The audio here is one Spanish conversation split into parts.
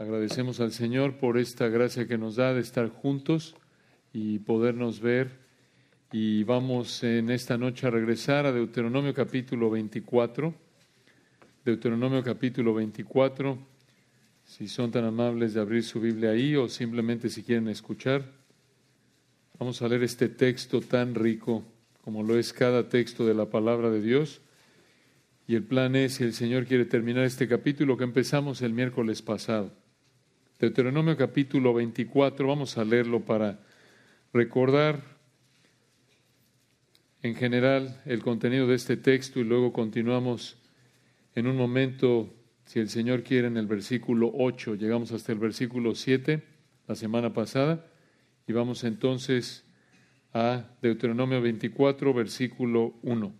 Agradecemos al Señor por esta gracia que nos da de estar juntos y podernos ver. Y vamos en esta noche a regresar a Deuteronomio capítulo 24. Deuteronomio capítulo 24. Si son tan amables de abrir su Biblia ahí o simplemente si quieren escuchar. Vamos a leer este texto tan rico como lo es cada texto de la palabra de Dios. Y el plan es, si el Señor quiere terminar este capítulo que empezamos el miércoles pasado. Deuteronomio capítulo 24, vamos a leerlo para recordar en general el contenido de este texto y luego continuamos en un momento, si el Señor quiere, en el versículo 8. Llegamos hasta el versículo 7 la semana pasada y vamos entonces a Deuteronomio 24, versículo 1.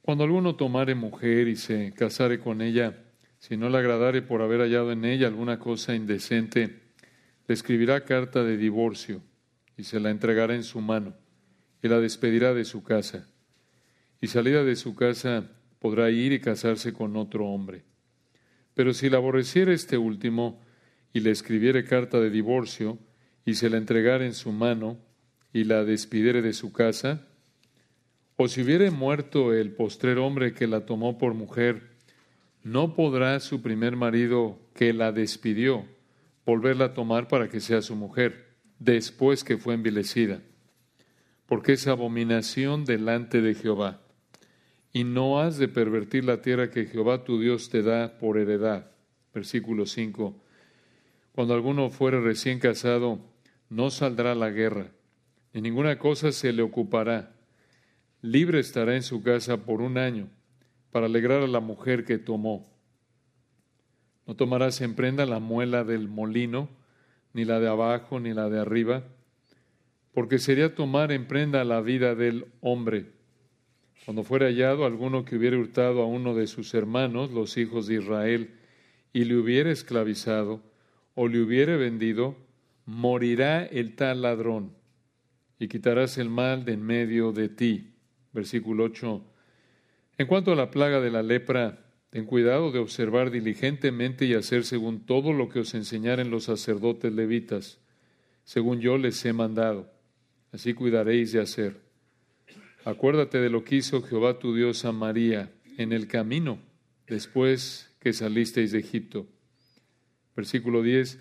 Cuando alguno tomare mujer y se casare con ella, si no le agradare por haber hallado en ella alguna cosa indecente, le escribirá carta de divorcio y se la entregará en su mano y la despedirá de su casa. Y salida de su casa podrá ir y casarse con otro hombre. Pero si la aborreciere este último y le escribiere carta de divorcio y se la entregare en su mano y la despidiere de su casa, o si hubiere muerto el postrer hombre que la tomó por mujer, no podrá su primer marido que la despidió volverla a tomar para que sea su mujer, después que fue envilecida, porque es abominación delante de Jehová. Y no has de pervertir la tierra que Jehová tu Dios te da por heredad. Versículo 5. Cuando alguno fuere recién casado, no saldrá a la guerra, ni ninguna cosa se le ocupará libre estará en su casa por un año para alegrar a la mujer que tomó. No tomarás en prenda la muela del molino, ni la de abajo, ni la de arriba, porque sería tomar en prenda la vida del hombre. Cuando fuera hallado alguno que hubiera hurtado a uno de sus hermanos, los hijos de Israel, y le hubiera esclavizado, o le hubiera vendido, morirá el tal ladrón, y quitarás el mal de en medio de ti versículo 8. En cuanto a la plaga de la lepra, ten cuidado de observar diligentemente y hacer según todo lo que os enseñaren los sacerdotes levitas, según yo les he mandado. Así cuidaréis de hacer. Acuérdate de lo que hizo Jehová tu Dios a María en el camino después que salisteis de Egipto. Versículo 10.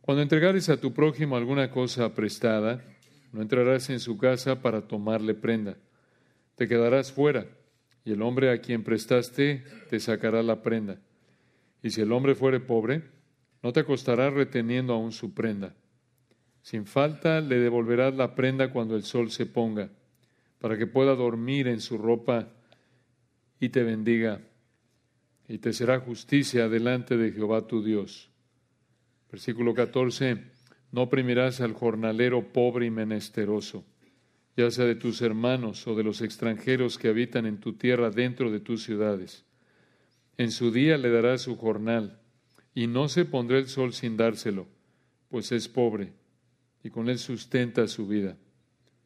Cuando entregares a tu prójimo alguna cosa prestada, no entrarás en su casa para tomarle prenda te quedarás fuera, y el hombre a quien prestaste te sacará la prenda. Y si el hombre fuere pobre, no te acostarás reteniendo aún su prenda. Sin falta le devolverás la prenda cuando el sol se ponga, para que pueda dormir en su ropa y te bendiga, y te será justicia delante de Jehová tu Dios. Versículo 14. No oprimirás al jornalero pobre y menesteroso ya sea de tus hermanos o de los extranjeros que habitan en tu tierra dentro de tus ciudades. En su día le darás su jornal, y no se pondrá el sol sin dárselo, pues es pobre, y con él sustenta su vida,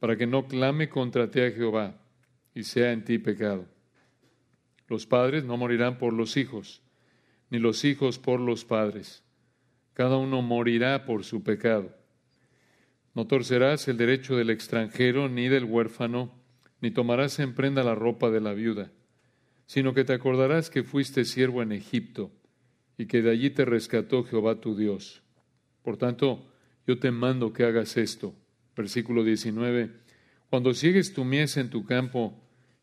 para que no clame contra ti a Jehová, y sea en ti pecado. Los padres no morirán por los hijos, ni los hijos por los padres. Cada uno morirá por su pecado. No torcerás el derecho del extranjero ni del huérfano, ni tomarás en prenda la ropa de la viuda, sino que te acordarás que fuiste siervo en Egipto y que de allí te rescató Jehová tu Dios. Por tanto, yo te mando que hagas esto. Versículo 19. Cuando sigues tu mies en tu campo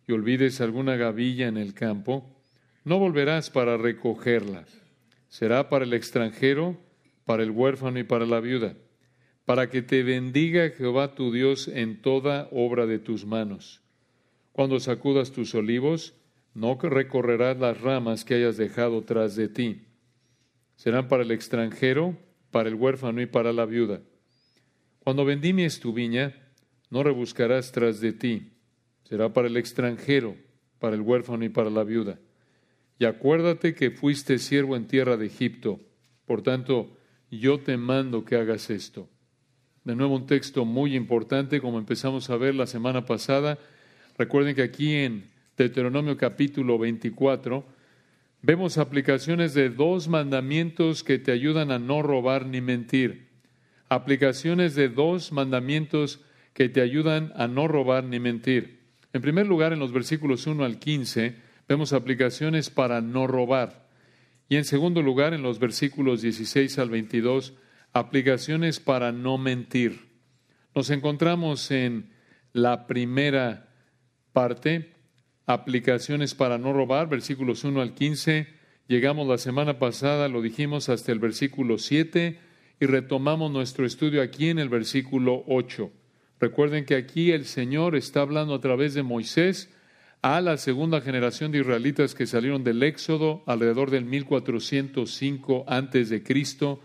y olvides alguna gavilla en el campo, no volverás para recogerla. Será para el extranjero, para el huérfano y para la viuda para que te bendiga Jehová tu Dios en toda obra de tus manos. Cuando sacudas tus olivos, no recorrerás las ramas que hayas dejado tras de ti. Serán para el extranjero, para el huérfano y para la viuda. Cuando vendimies tu viña, no rebuscarás tras de ti. Será para el extranjero, para el huérfano y para la viuda. Y acuérdate que fuiste siervo en tierra de Egipto. Por tanto, yo te mando que hagas esto. De nuevo un texto muy importante, como empezamos a ver la semana pasada. Recuerden que aquí en Deuteronomio capítulo 24 vemos aplicaciones de dos mandamientos que te ayudan a no robar ni mentir. Aplicaciones de dos mandamientos que te ayudan a no robar ni mentir. En primer lugar, en los versículos 1 al 15, vemos aplicaciones para no robar. Y en segundo lugar, en los versículos 16 al 22, aplicaciones para no mentir. Nos encontramos en la primera parte, aplicaciones para no robar, versículos 1 al 15. Llegamos la semana pasada, lo dijimos, hasta el versículo 7 y retomamos nuestro estudio aquí en el versículo 8. Recuerden que aquí el Señor está hablando a través de Moisés a la segunda generación de israelitas que salieron del Éxodo alrededor del 1405 antes de Cristo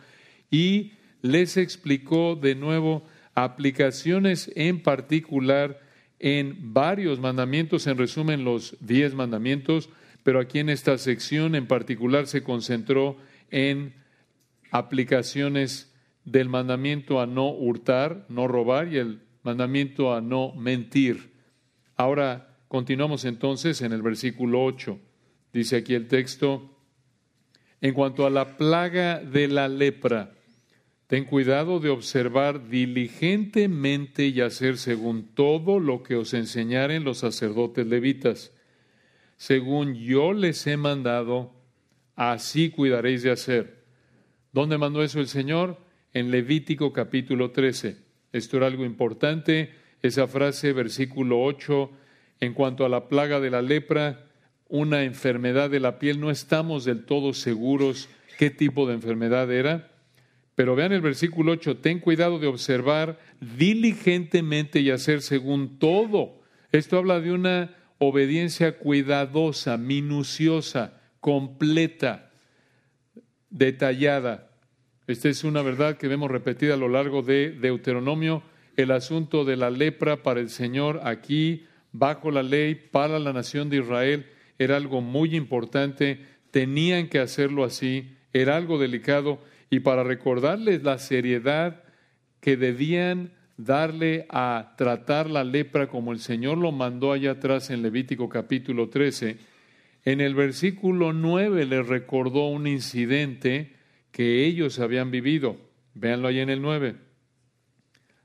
y les explicó de nuevo aplicaciones en particular en varios mandamientos, en resumen los diez mandamientos, pero aquí en esta sección en particular se concentró en aplicaciones del mandamiento a no hurtar, no robar y el mandamiento a no mentir. Ahora continuamos entonces en el versículo 8. Dice aquí el texto, en cuanto a la plaga de la lepra, Ten cuidado de observar diligentemente y hacer según todo lo que os enseñaren los sacerdotes levitas. Según yo les he mandado, así cuidaréis de hacer. ¿Dónde mandó eso el Señor? En Levítico capítulo 13. Esto era algo importante, esa frase, versículo 8, en cuanto a la plaga de la lepra, una enfermedad de la piel, no estamos del todo seguros qué tipo de enfermedad era pero vean el versículo 8, ten cuidado de observar diligentemente y hacer según todo. Esto habla de una obediencia cuidadosa, minuciosa, completa, detallada. Esta es una verdad que vemos repetida a lo largo de Deuteronomio. El asunto de la lepra para el Señor aquí, bajo la ley, para la nación de Israel, era algo muy importante. Tenían que hacerlo así. Era algo delicado y para recordarles la seriedad que debían darle a tratar la lepra como el Señor lo mandó allá atrás en Levítico capítulo 13, en el versículo 9 les recordó un incidente que ellos habían vivido. Véanlo ahí en el 9.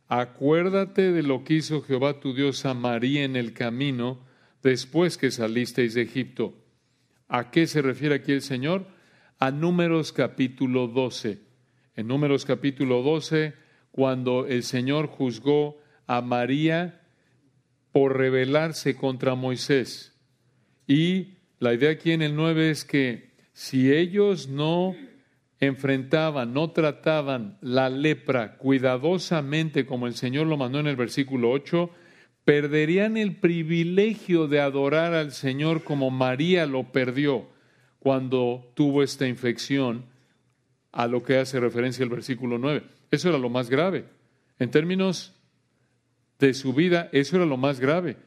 Acuérdate de lo que hizo Jehová tu Dios a María en el camino después que salisteis de Egipto. ¿A qué se refiere aquí el Señor? A Números capítulo 12. En Números capítulo 12, cuando el Señor juzgó a María por rebelarse contra Moisés. Y la idea aquí en el 9 es que si ellos no enfrentaban, no trataban la lepra cuidadosamente como el Señor lo mandó en el versículo 8, perderían el privilegio de adorar al Señor como María lo perdió cuando tuvo esta infección, a lo que hace referencia el versículo 9. Eso era lo más grave. En términos de su vida, eso era lo más grave.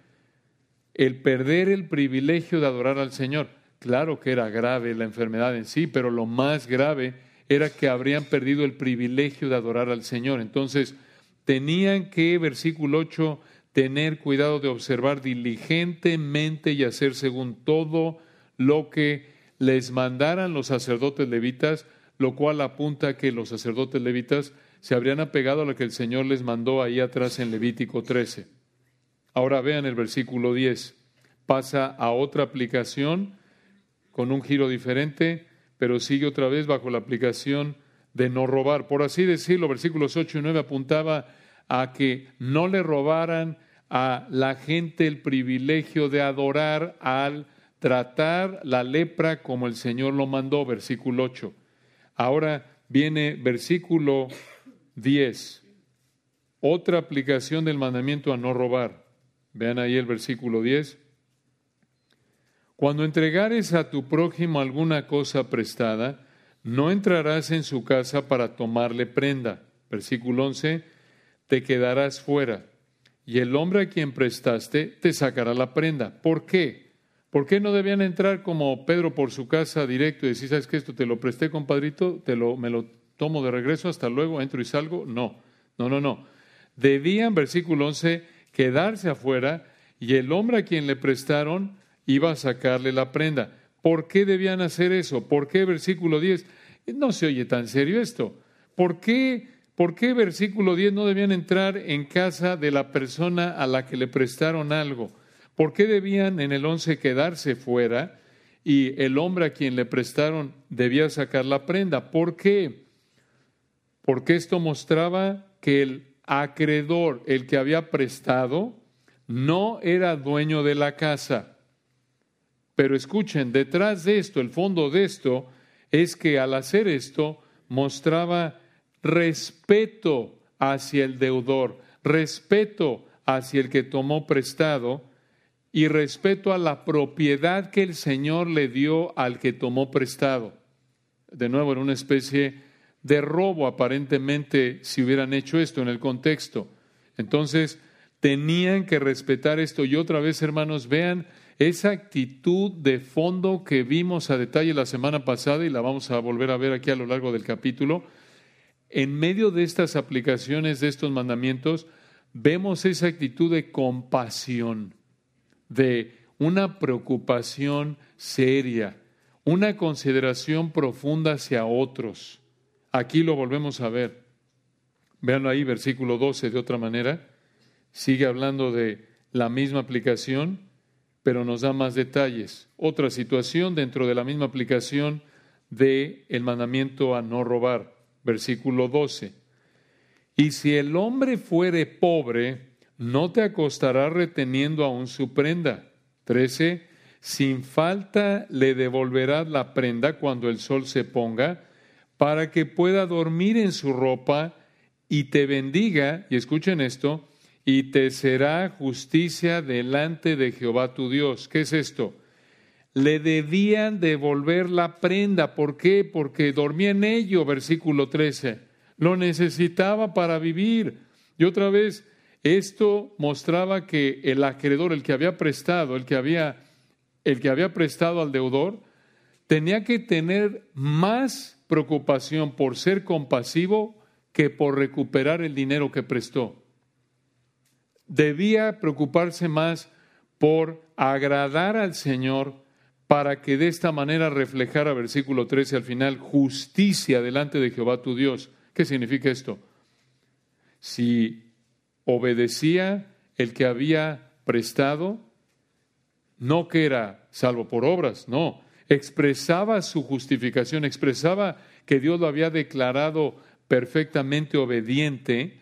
El perder el privilegio de adorar al Señor. Claro que era grave la enfermedad en sí, pero lo más grave era que habrían perdido el privilegio de adorar al Señor. Entonces, tenían que, versículo 8, tener cuidado de observar diligentemente y hacer según todo lo que les mandaran los sacerdotes levitas, lo cual apunta a que los sacerdotes levitas se habrían apegado a lo que el Señor les mandó ahí atrás en Levítico 13. Ahora vean el versículo 10. Pasa a otra aplicación con un giro diferente, pero sigue otra vez bajo la aplicación de no robar. Por así decirlo, versículos 8 y 9 apuntaba a que no le robaran a la gente el privilegio de adorar al tratar la lepra como el Señor lo mandó, versículo 8. Ahora viene versículo 10, otra aplicación del mandamiento a no robar. Vean ahí el versículo 10. Cuando entregares a tu prójimo alguna cosa prestada, no entrarás en su casa para tomarle prenda. Versículo 11, te quedarás fuera, y el hombre a quien prestaste te sacará la prenda. ¿Por qué? ¿Por qué no debían entrar como Pedro por su casa directo y decir, sabes que esto te lo presté, compadrito, te lo, me lo tomo de regreso, hasta luego, entro y salgo? No, no, no, no. Debían, versículo 11, quedarse afuera y el hombre a quien le prestaron iba a sacarle la prenda. ¿Por qué debían hacer eso? ¿Por qué versículo 10? No se oye tan serio esto. ¿Por qué, ¿Por qué versículo 10 no debían entrar en casa de la persona a la que le prestaron algo? ¿Por qué debían en el 11 quedarse fuera y el hombre a quien le prestaron debía sacar la prenda? ¿Por qué? Porque esto mostraba que el acreedor, el que había prestado, no era dueño de la casa. Pero escuchen, detrás de esto, el fondo de esto, es que al hacer esto mostraba respeto hacia el deudor, respeto hacia el que tomó prestado y respeto a la propiedad que el Señor le dio al que tomó prestado. De nuevo, era una especie de robo aparentemente si hubieran hecho esto en el contexto. Entonces, tenían que respetar esto. Y otra vez, hermanos, vean esa actitud de fondo que vimos a detalle la semana pasada y la vamos a volver a ver aquí a lo largo del capítulo. En medio de estas aplicaciones de estos mandamientos, vemos esa actitud de compasión, de una preocupación seria, una consideración profunda hacia otros. Aquí lo volvemos a ver. Veanlo ahí, versículo 12, de otra manera. Sigue hablando de la misma aplicación, pero nos da más detalles. Otra situación dentro de la misma aplicación de el mandamiento a no robar. Versículo 12. Y si el hombre fuere pobre, no te acostará reteniendo aún su prenda. 13. Sin falta le devolverás la prenda cuando el sol se ponga para que pueda dormir en su ropa y te bendiga, y escuchen esto, y te será justicia delante de Jehová tu Dios. ¿Qué es esto? Le debían devolver la prenda. ¿Por qué? Porque dormía en ello, versículo 13. Lo necesitaba para vivir. Y otra vez, esto mostraba que el acreedor, el que había prestado, el que había, el que había prestado al deudor, tenía que tener más preocupación por ser compasivo que por recuperar el dinero que prestó. Debía preocuparse más por agradar al Señor para que de esta manera reflejara, versículo 13 al final, justicia delante de Jehová tu Dios. ¿Qué significa esto? Si obedecía el que había prestado, no que era salvo por obras, no, expresaba su justificación, expresaba que Dios lo había declarado perfectamente obediente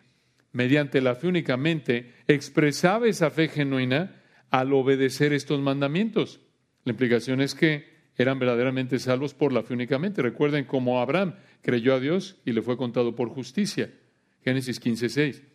mediante la fe únicamente, expresaba esa fe genuina al obedecer estos mandamientos. La implicación es que eran verdaderamente salvos por la fe únicamente. Recuerden cómo Abraham creyó a Dios y le fue contado por justicia. Génesis 15:6.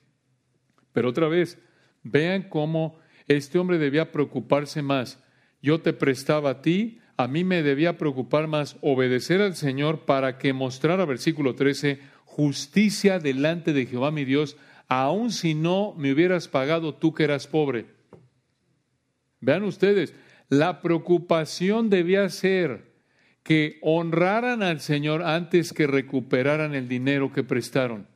Pero otra vez, vean cómo este hombre debía preocuparse más. Yo te prestaba a ti a mí me debía preocupar más obedecer al Señor para que mostrara, versículo 13, justicia delante de Jehová mi Dios, aun si no me hubieras pagado tú que eras pobre. Vean ustedes, la preocupación debía ser que honraran al Señor antes que recuperaran el dinero que prestaron.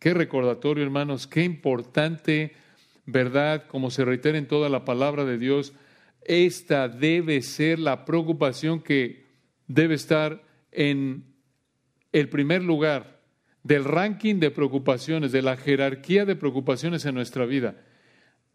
Qué recordatorio, hermanos, qué importante verdad, como se reitera en toda la palabra de Dios, esta debe ser la preocupación que debe estar en el primer lugar del ranking de preocupaciones, de la jerarquía de preocupaciones en nuestra vida.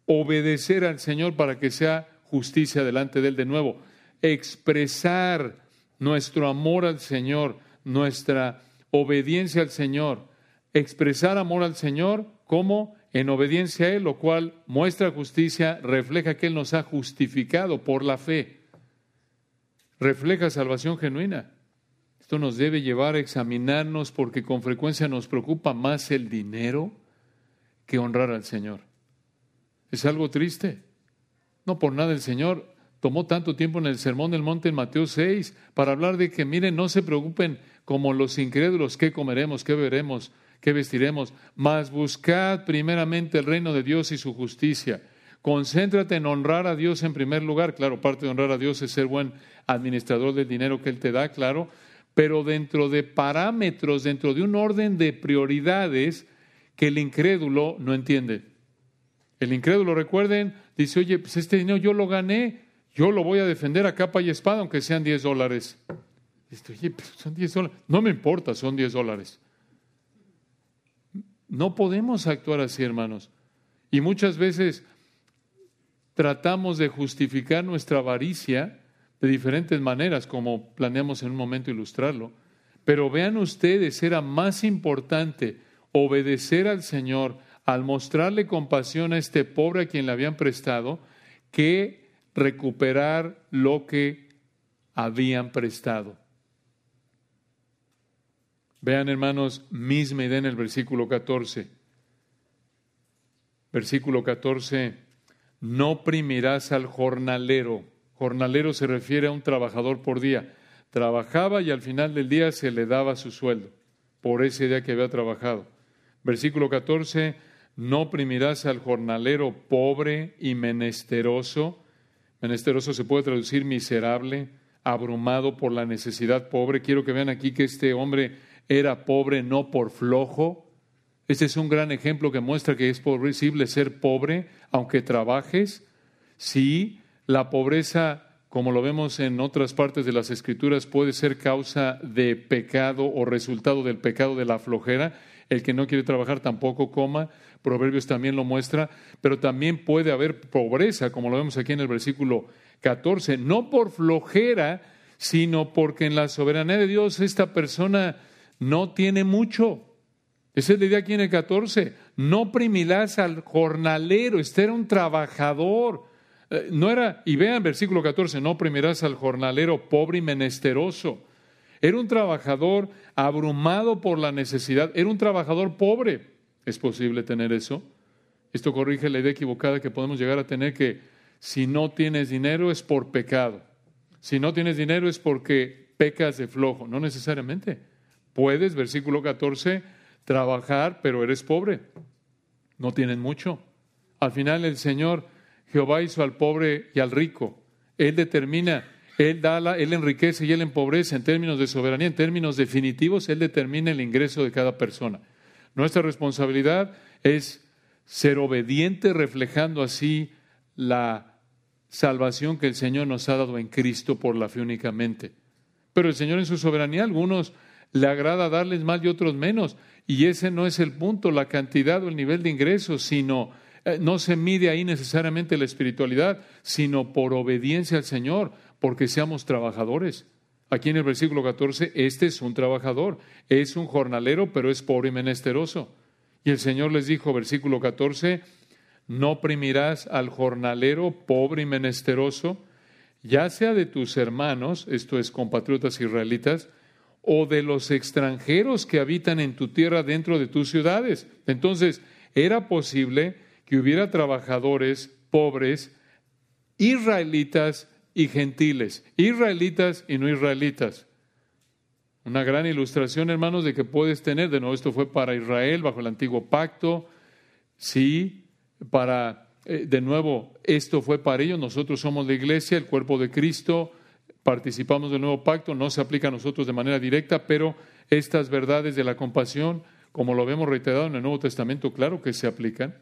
Obedecer al Señor para que sea justicia delante de Él de nuevo. Expresar nuestro amor al Señor, nuestra obediencia al Señor. Expresar amor al Señor como en obediencia a Él, lo cual muestra justicia, refleja que Él nos ha justificado por la fe. Refleja salvación genuina. Esto nos debe llevar a examinarnos porque con frecuencia nos preocupa más el dinero que honrar al Señor. Es algo triste. No por nada el Señor tomó tanto tiempo en el Sermón del Monte en Mateo 6 para hablar de que, miren, no se preocupen como los incrédulos, qué comeremos, qué veremos, ¿Qué vestiremos? Mas buscad primeramente el reino de Dios y su justicia. Concéntrate en honrar a Dios en primer lugar. Claro, parte de honrar a Dios es ser buen administrador del dinero que Él te da, claro, pero dentro de parámetros, dentro de un orden de prioridades que el incrédulo no entiende. El incrédulo, recuerden, dice, oye, pues este dinero yo lo gané, yo lo voy a defender a capa y espada, aunque sean 10 dólares. Oye, pero son 10 dólares. No me importa, son 10 dólares. No podemos actuar así, hermanos. Y muchas veces tratamos de justificar nuestra avaricia de diferentes maneras, como planeamos en un momento ilustrarlo. Pero vean ustedes, era más importante obedecer al Señor al mostrarle compasión a este pobre a quien le habían prestado que recuperar lo que habían prestado. Vean, hermanos, misma idea en el versículo 14. Versículo 14, no oprimirás al jornalero. Jornalero se refiere a un trabajador por día. Trabajaba y al final del día se le daba su sueldo por ese día que había trabajado. Versículo 14, no oprimirás al jornalero pobre y menesteroso. Menesteroso se puede traducir miserable, abrumado por la necesidad pobre. Quiero que vean aquí que este hombre era pobre no por flojo. Este es un gran ejemplo que muestra que es posible ser pobre aunque trabajes. Sí, la pobreza, como lo vemos en otras partes de las Escrituras, puede ser causa de pecado o resultado del pecado de la flojera. El que no quiere trabajar tampoco coma. Proverbios también lo muestra. Pero también puede haber pobreza, como lo vemos aquí en el versículo 14, no por flojera, sino porque en la soberanía de Dios esta persona no tiene mucho. Esa es la idea aquí en el 14. No oprimirás al jornalero, este era un trabajador. Eh, no era, y vean versículo 14, no oprimirás al jornalero pobre y menesteroso. Era un trabajador abrumado por la necesidad, era un trabajador pobre. ¿Es posible tener eso? Esto corrige la idea equivocada que podemos llegar a tener que si no tienes dinero es por pecado. Si no tienes dinero es porque pecas de flojo. No necesariamente. Puedes, versículo 14, trabajar, pero eres pobre. No tienes mucho. Al final el Señor, Jehová hizo al pobre y al rico. Él determina, Él da, la, Él enriquece y Él empobrece en términos de soberanía, en términos definitivos, Él determina el ingreso de cada persona. Nuestra responsabilidad es ser obediente, reflejando así la salvación que el Señor nos ha dado en Cristo por la fe únicamente. Pero el Señor en su soberanía, algunos le agrada darles más y otros menos. Y ese no es el punto, la cantidad o el nivel de ingresos, sino eh, no se mide ahí necesariamente la espiritualidad, sino por obediencia al Señor, porque seamos trabajadores. Aquí en el versículo 14, este es un trabajador, es un jornalero, pero es pobre y menesteroso. Y el Señor les dijo, versículo 14, no oprimirás al jornalero pobre y menesteroso, ya sea de tus hermanos, esto es compatriotas israelitas, o de los extranjeros que habitan en tu tierra dentro de tus ciudades. Entonces, era posible que hubiera trabajadores pobres, israelitas y gentiles, israelitas y no israelitas. Una gran ilustración, hermanos, de que puedes tener, de nuevo, esto fue para Israel bajo el antiguo pacto, sí, para, eh, de nuevo, esto fue para ellos, nosotros somos la iglesia, el cuerpo de Cristo, participamos del nuevo pacto, no se aplica a nosotros de manera directa, pero estas verdades de la compasión, como lo vemos reiterado en el Nuevo Testamento, claro que se aplican.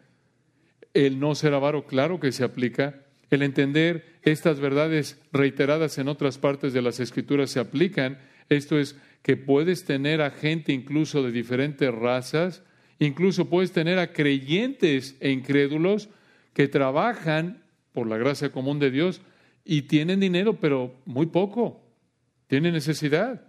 El no ser avaro, claro que se aplica. El entender estas verdades reiteradas en otras partes de las Escrituras se aplican. Esto es que puedes tener a gente incluso de diferentes razas, incluso puedes tener a creyentes e incrédulos que trabajan por la gracia común de Dios y tienen dinero, pero muy poco. Tienen necesidad.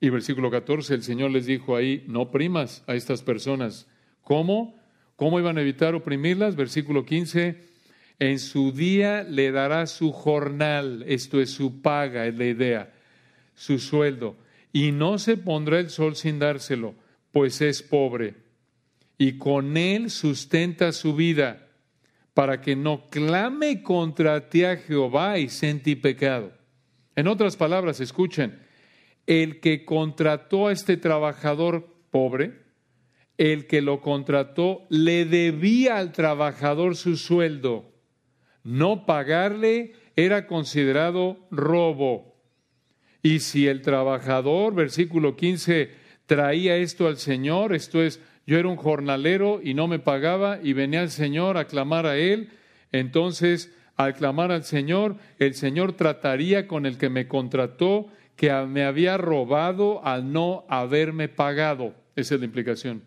Y versículo 14, el Señor les dijo ahí, no oprimas a estas personas. ¿Cómo? ¿Cómo iban a evitar oprimirlas? Versículo 15, en su día le dará su jornal, esto es su paga, es la idea, su sueldo, y no se pondrá el sol sin dárselo, pues es pobre, y con él sustenta su vida para que no clame contra ti a Jehová y sentí pecado. En otras palabras, escuchen, el que contrató a este trabajador pobre, el que lo contrató, le debía al trabajador su sueldo. No pagarle era considerado robo. Y si el trabajador, versículo 15, traía esto al Señor, esto es, yo era un jornalero y no me pagaba y venía el Señor a clamar a Él. Entonces Al clamar al Señor, el Señor trataría con el que me contrató, que me había robado al no haberme pagado. Esa es la implicación.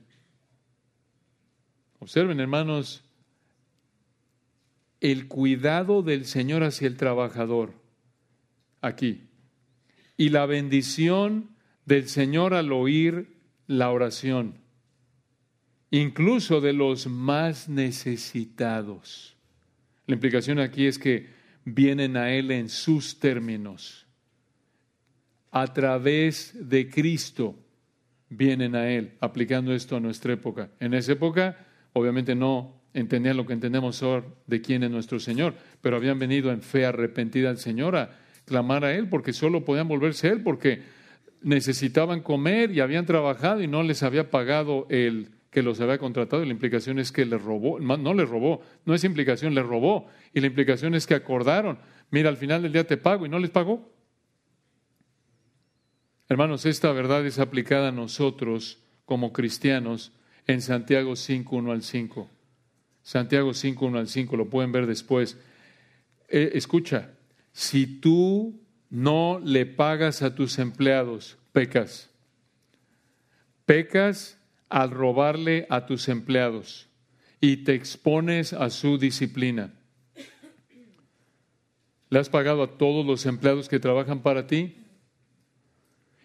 Observen, hermanos, el cuidado del Señor hacia el trabajador. Aquí. Y la bendición del Señor al oír la oración, incluso de los más necesitados. La implicación aquí es que vienen a Él en sus términos. A través de Cristo vienen a Él, aplicando esto a nuestra época. En esa época, obviamente no entendían lo que entendemos ahora de quién es nuestro Señor, pero habían venido en fe arrepentida al Señor a clamar a Él, porque solo podían volverse a Él, porque necesitaban comer y habían trabajado y no les había pagado el que los había contratado. Y la implicación es que les robó, no les robó, no es implicación, les robó. Y la implicación es que acordaron, mira, al final del día te pago y no les pagó. Hermanos, esta verdad es aplicada a nosotros como cristianos en Santiago 5, 1 al 5. Santiago 5, 1 al 5, lo pueden ver después. Eh, escucha, si tú no le pagas a tus empleados, pecas. Pecas al robarle a tus empleados y te expones a su disciplina. ¿Le has pagado a todos los empleados que trabajan para ti?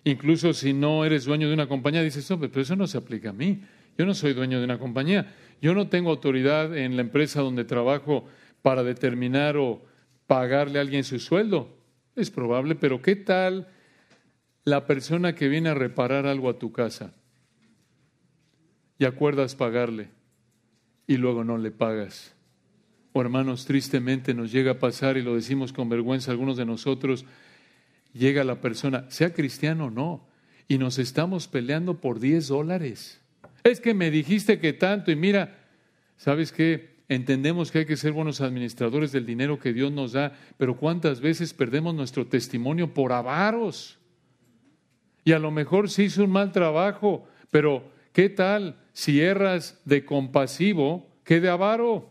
Incluso si no eres dueño de una compañía, dices, pero eso no se aplica a mí. Yo no soy dueño de una compañía. Yo no tengo autoridad en la empresa donde trabajo para determinar o pagarle a alguien su sueldo. Es probable, pero ¿qué tal la persona que viene a reparar algo a tu casa y acuerdas pagarle y luego no le pagas? O hermanos, tristemente nos llega a pasar y lo decimos con vergüenza algunos de nosotros, llega la persona, sea cristiano o no, y nos estamos peleando por 10 dólares. Es que me dijiste que tanto y mira, ¿sabes qué? entendemos que hay que ser buenos administradores del dinero que Dios nos da, pero ¿cuántas veces perdemos nuestro testimonio por avaros? Y a lo mejor se hizo un mal trabajo, pero ¿qué tal si erras de compasivo que de avaro?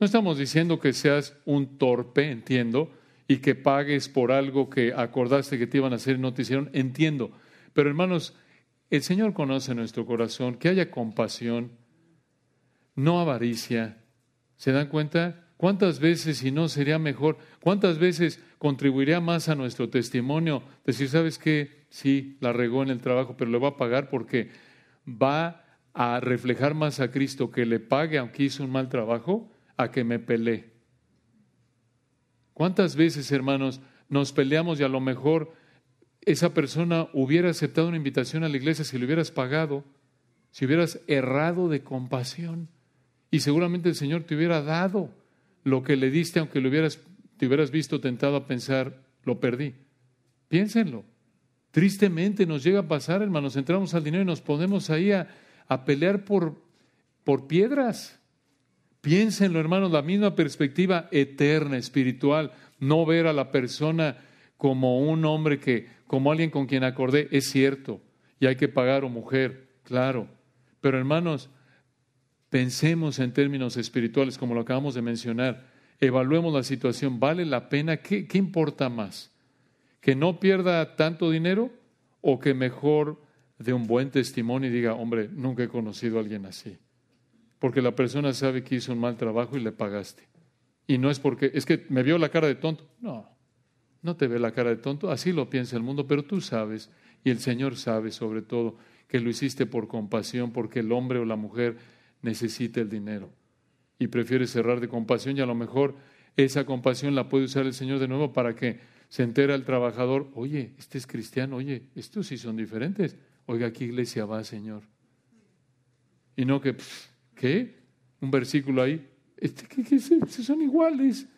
No estamos diciendo que seas un torpe, entiendo, y que pagues por algo que acordaste que te iban a hacer y no te hicieron, entiendo. Pero hermanos, el Señor conoce nuestro corazón, que haya compasión, no avaricia. ¿Se dan cuenta? ¿Cuántas veces, si no, sería mejor? ¿Cuántas veces contribuiría más a nuestro testimonio? Decir, ¿sabes qué? Sí, la regó en el trabajo, pero le va a pagar porque va a reflejar más a Cristo que le pague aunque hizo un mal trabajo a que me peleé. ¿Cuántas veces, hermanos, nos peleamos y a lo mejor esa persona hubiera aceptado una invitación a la iglesia si le hubieras pagado, si hubieras errado de compasión? Y seguramente el Señor te hubiera dado lo que le diste, aunque lo hubieras, te hubieras visto tentado a pensar, lo perdí. Piénsenlo. Tristemente nos llega a pasar, hermanos, entramos al dinero y nos ponemos ahí a, pelear por, por piedras. Piénsenlo, hermanos, la misma perspectiva eterna, espiritual, no ver a la persona como un hombre que, como alguien con quien acordé, es cierto, y hay que pagar o mujer, claro. Pero hermanos, Pensemos en términos espirituales, como lo acabamos de mencionar. Evaluemos la situación. ¿Vale la pena? ¿Qué, ¿Qué, importa más? ¿Que no pierda tanto dinero o que mejor de un buen testimonio y diga, hombre, nunca he conocido a alguien así? Porque la persona sabe que hizo un mal trabajo y le pagaste. Y no es porque, es que me vio la cara de tonto. No, no te ve la cara de tonto. Así lo piensa el mundo, pero tú sabes, y el Señor sabe sobre todo, que lo hiciste por compasión, porque el hombre o la mujer necesita el dinero y prefiere cerrar de compasión y a lo mejor esa compasión la puede usar el Señor de nuevo para que se entera el trabajador, oye, este es cristiano, oye, estos sí son diferentes. Oiga, ¿qué iglesia va, Señor? Y no que, ¿qué? Un versículo ahí, este, ¿qué, qué, son iguales.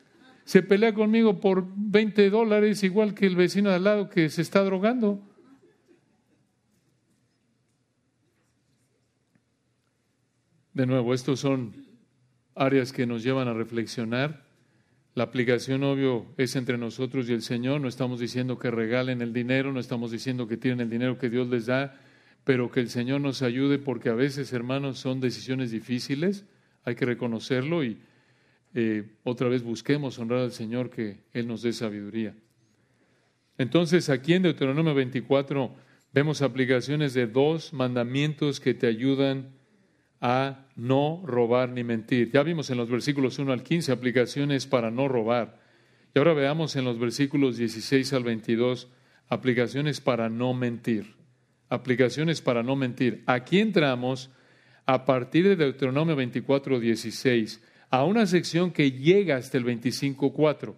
Se pelea conmigo por 20 dólares, igual que el vecino de al lado que se está drogando. De nuevo, estos son áreas que nos llevan a reflexionar. La aplicación, obvio, es entre nosotros y el Señor. No estamos diciendo que regalen el dinero, no estamos diciendo que tienen el dinero que Dios les da, pero que el Señor nos ayude porque a veces, hermanos, son decisiones difíciles, hay que reconocerlo y eh, otra vez busquemos honrar al Señor, que Él nos dé sabiduría. Entonces, aquí en Deuteronomio 24 vemos aplicaciones de dos mandamientos que te ayudan a no robar ni mentir. Ya vimos en los versículos 1 al 15 aplicaciones para no robar. Y ahora veamos en los versículos 16 al 22 aplicaciones para no mentir. Aplicaciones para no mentir. Aquí entramos a partir de Deuteronomio 24, 16 a una sección que llega hasta el 25.4.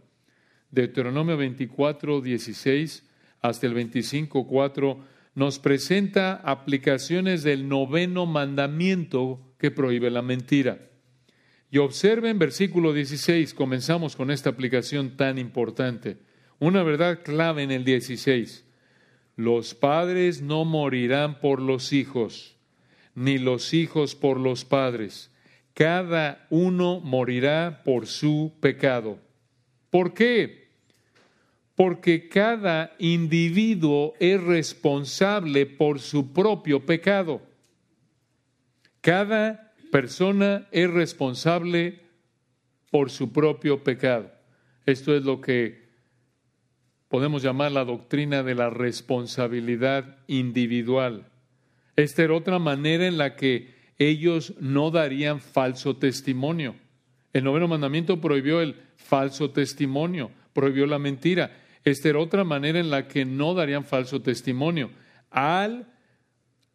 Deuteronomio 24, 16 hasta el 25.4 nos presenta aplicaciones del noveno mandamiento que prohíbe la mentira. Y observen versículo 16, comenzamos con esta aplicación tan importante. Una verdad clave en el 16. Los padres no morirán por los hijos, ni los hijos por los padres. Cada uno morirá por su pecado. ¿Por qué? Porque cada individuo es responsable por su propio pecado. Cada persona es responsable por su propio pecado. Esto es lo que podemos llamar la doctrina de la responsabilidad individual. Esta era otra manera en la que ellos no darían falso testimonio. El noveno mandamiento prohibió el falso testimonio, prohibió la mentira. Esta era otra manera en la que no darían falso testimonio. Al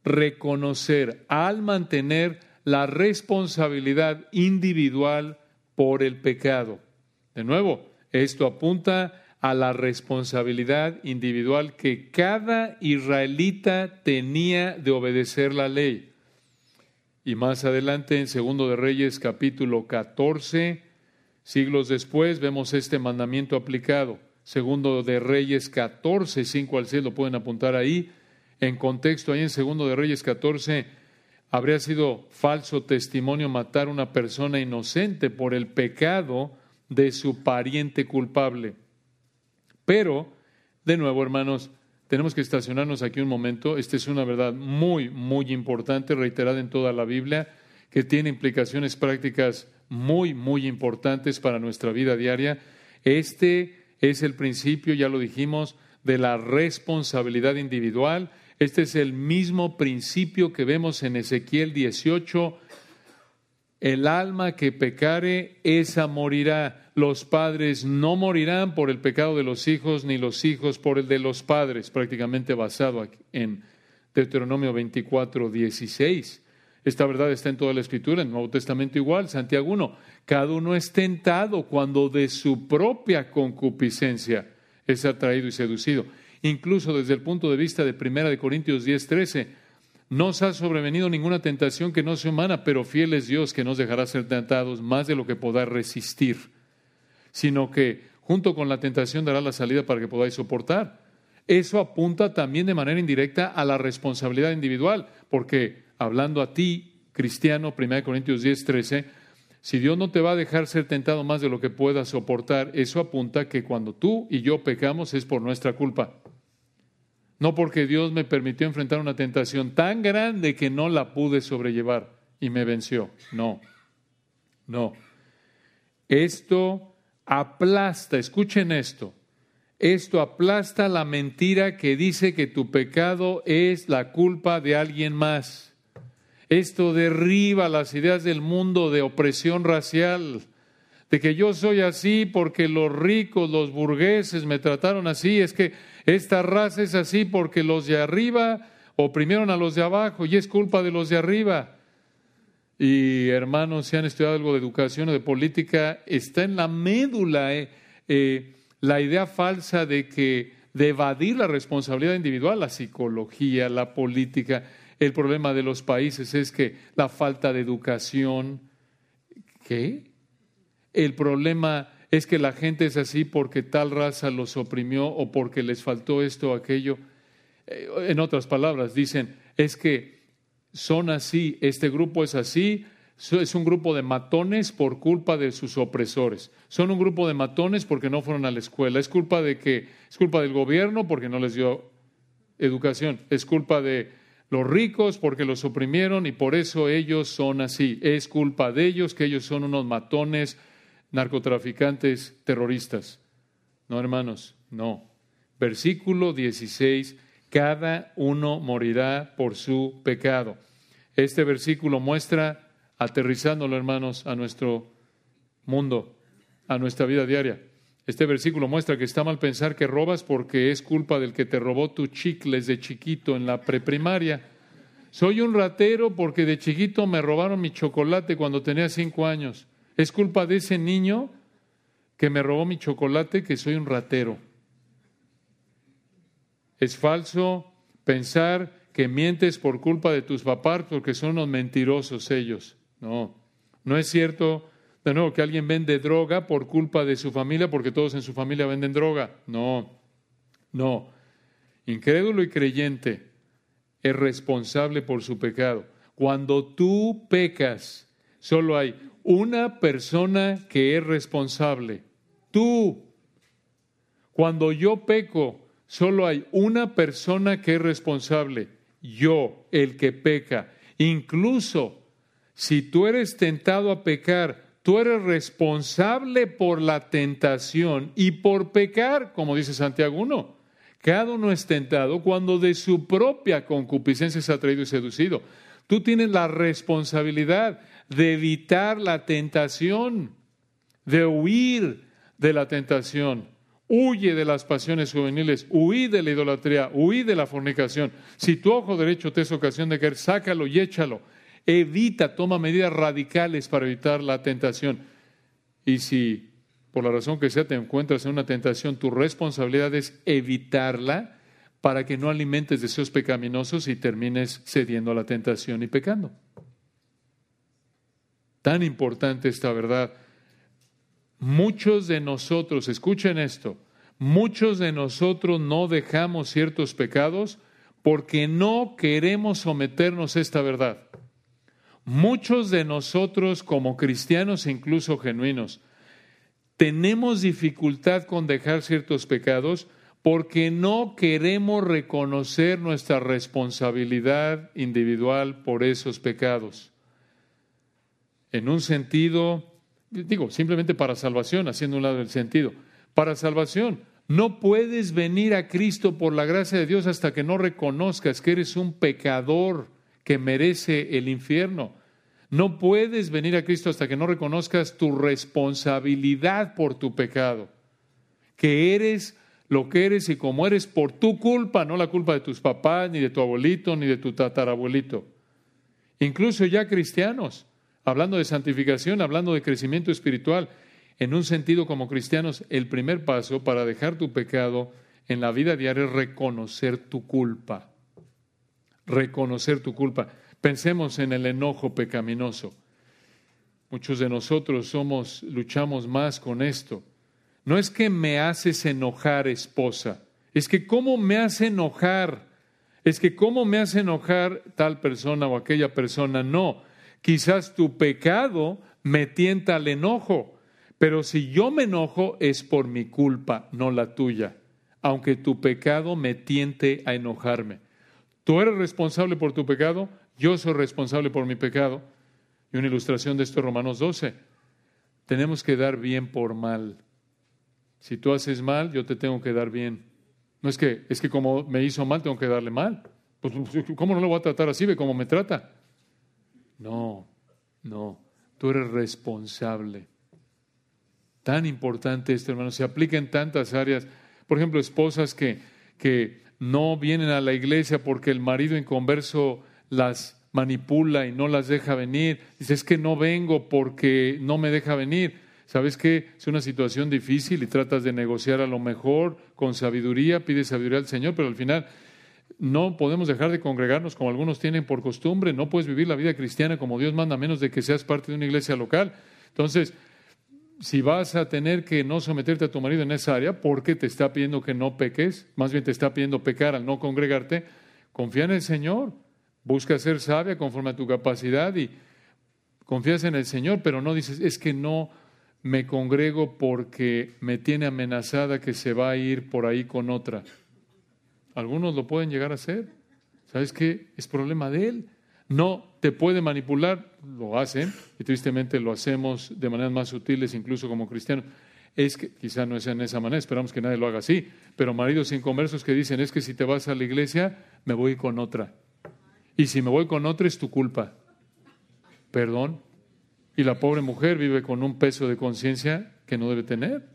reconocer, al mantener la responsabilidad individual por el pecado. De nuevo, esto apunta a la responsabilidad individual que cada israelita tenía de obedecer la ley. Y más adelante en Segundo de Reyes capítulo 14, siglos después, vemos este mandamiento aplicado. Segundo de Reyes 14, 5 al 6, lo pueden apuntar ahí. En contexto, ahí en Segundo de Reyes 14, habría sido falso testimonio matar a una persona inocente por el pecado de su pariente culpable. Pero, de nuevo, hermanos, tenemos que estacionarnos aquí un momento. Esta es una verdad muy, muy importante, reiterada en toda la Biblia, que tiene implicaciones prácticas muy, muy importantes para nuestra vida diaria. Este es el principio, ya lo dijimos, de la responsabilidad individual. Este es el mismo principio que vemos en Ezequiel 18. El alma que pecare, esa morirá los padres no morirán por el pecado de los hijos, ni los hijos por el de los padres, prácticamente basado en Deuteronomio 24, 16. Esta verdad está en toda la Escritura, en el Nuevo Testamento igual, Santiago 1. Cada uno es tentado cuando de su propia concupiscencia es atraído y seducido. Incluso desde el punto de vista de 1 de Corintios 10, 13, no os ha sobrevenido ninguna tentación que no sea humana, pero fiel es Dios que nos dejará ser tentados más de lo que podáis resistir sino que junto con la tentación dará la salida para que podáis soportar. Eso apunta también de manera indirecta a la responsabilidad individual, porque hablando a ti, cristiano, 1 Corintios 10, 13, si Dios no te va a dejar ser tentado más de lo que puedas soportar, eso apunta que cuando tú y yo pecamos es por nuestra culpa. No porque Dios me permitió enfrentar una tentación tan grande que no la pude sobrellevar y me venció. No, no. Esto aplasta, escuchen esto, esto aplasta la mentira que dice que tu pecado es la culpa de alguien más. Esto derriba las ideas del mundo de opresión racial, de que yo soy así porque los ricos, los burgueses me trataron así, es que esta raza es así porque los de arriba oprimieron a los de abajo y es culpa de los de arriba. Y hermanos, si han estudiado algo de educación o de política, está en la médula eh, eh, la idea falsa de que de evadir la responsabilidad individual, la psicología, la política, el problema de los países es que la falta de educación, ¿qué? El problema es que la gente es así porque tal raza los oprimió o porque les faltó esto o aquello. Eh, en otras palabras, dicen, es que son así, este grupo es así, es un grupo de matones por culpa de sus opresores. Son un grupo de matones porque no fueron a la escuela. Es culpa de que es culpa del gobierno porque no les dio educación. Es culpa de los ricos porque los oprimieron y por eso ellos son así. Es culpa de ellos que ellos son unos matones narcotraficantes terroristas. No, hermanos, no. Versículo 16, cada uno morirá por su pecado. Este versículo muestra, aterrizándolo, hermanos, a nuestro mundo, a nuestra vida diaria. Este versículo muestra que está mal pensar que robas porque es culpa del que te robó tus chicles de chiquito en la preprimaria. Soy un ratero porque de chiquito me robaron mi chocolate cuando tenía cinco años. Es culpa de ese niño que me robó mi chocolate que soy un ratero. Es falso pensar que mientes por culpa de tus papás porque son unos mentirosos ellos. No, no es cierto de nuevo, que alguien vende droga por culpa de su familia, porque todos en su familia venden droga. No, no. Incrédulo y creyente es responsable por su pecado. Cuando tú pecas, solo hay una persona que es responsable. Tú. Cuando yo peco, solo hay una persona que es responsable. Yo, el que peca. Incluso si tú eres tentado a pecar, tú eres responsable por la tentación y por pecar, como dice Santiago 1. Cada uno es tentado cuando de su propia concupiscencia es atraído y seducido. Tú tienes la responsabilidad de evitar la tentación, de huir de la tentación. Huye de las pasiones juveniles, huí de la idolatría, huí de la fornicación. Si tu ojo derecho te es ocasión de caer, sácalo y échalo. Evita, toma medidas radicales para evitar la tentación. Y si por la razón que sea te encuentras en una tentación, tu responsabilidad es evitarla para que no alimentes deseos pecaminosos y termines cediendo a la tentación y pecando. Tan importante esta verdad. Muchos de nosotros, escuchen esto, muchos de nosotros no dejamos ciertos pecados porque no queremos someternos a esta verdad. Muchos de nosotros como cristianos, incluso genuinos, tenemos dificultad con dejar ciertos pecados porque no queremos reconocer nuestra responsabilidad individual por esos pecados. En un sentido, digo, simplemente para salvación, haciendo un lado el sentido, para salvación. No puedes venir a Cristo por la gracia de Dios hasta que no reconozcas que eres un pecador que merece el infierno. No puedes venir a Cristo hasta que no reconozcas tu responsabilidad por tu pecado, que eres lo que eres y como eres por tu culpa, no la culpa de tus papás, ni de tu abuelito, ni de tu tatarabuelito. Incluso ya cristianos, hablando de santificación, hablando de crecimiento espiritual, en un sentido como cristianos, el primer paso para dejar tu pecado en la vida diaria es reconocer tu culpa reconocer tu culpa. Pensemos en el enojo pecaminoso. Muchos de nosotros somos, luchamos más con esto. No es que me haces enojar, esposa, es que cómo me hace enojar, es que cómo me hace enojar tal persona o aquella persona. No, quizás tu pecado me tienta al enojo, pero si yo me enojo es por mi culpa, no la tuya, aunque tu pecado me tiente a enojarme. Tú eres responsable por tu pecado, yo soy responsable por mi pecado. Y una ilustración de esto es Romanos 12. Tenemos que dar bien por mal. Si tú haces mal, yo te tengo que dar bien. No es que, es que como me hizo mal, tengo que darle mal. Pues, ¿Cómo no lo voy a tratar así? Ve cómo me trata. No, no. Tú eres responsable. Tan importante esto, hermano. Se aplica en tantas áreas. Por ejemplo, esposas que, que no vienen a la iglesia porque el marido inconverso las manipula y no las deja venir. Dice, es que no vengo porque no me deja venir. ¿Sabes qué? Es una situación difícil y tratas de negociar a lo mejor con sabiduría, pides sabiduría al Señor, pero al final no podemos dejar de congregarnos como algunos tienen por costumbre. No puedes vivir la vida cristiana como Dios manda, a menos de que seas parte de una iglesia local. Entonces, si vas a tener que no someterte a tu marido en esa área porque te está pidiendo que no peques, más bien te está pidiendo pecar al no congregarte, confía en el Señor, busca ser sabia conforme a tu capacidad y confías en el Señor, pero no dices, es que no me congrego porque me tiene amenazada que se va a ir por ahí con otra. Algunos lo pueden llegar a hacer. ¿Sabes qué? Es problema de él. No te puede manipular, lo hacen, y tristemente lo hacemos de maneras más sutiles, incluso como cristianos. Es que, quizá no es en esa manera, esperamos que nadie lo haga así, pero maridos inconversos que dicen, es que si te vas a la iglesia, me voy con otra. Y si me voy con otra, es tu culpa. Perdón. Y la pobre mujer vive con un peso de conciencia que no debe tener.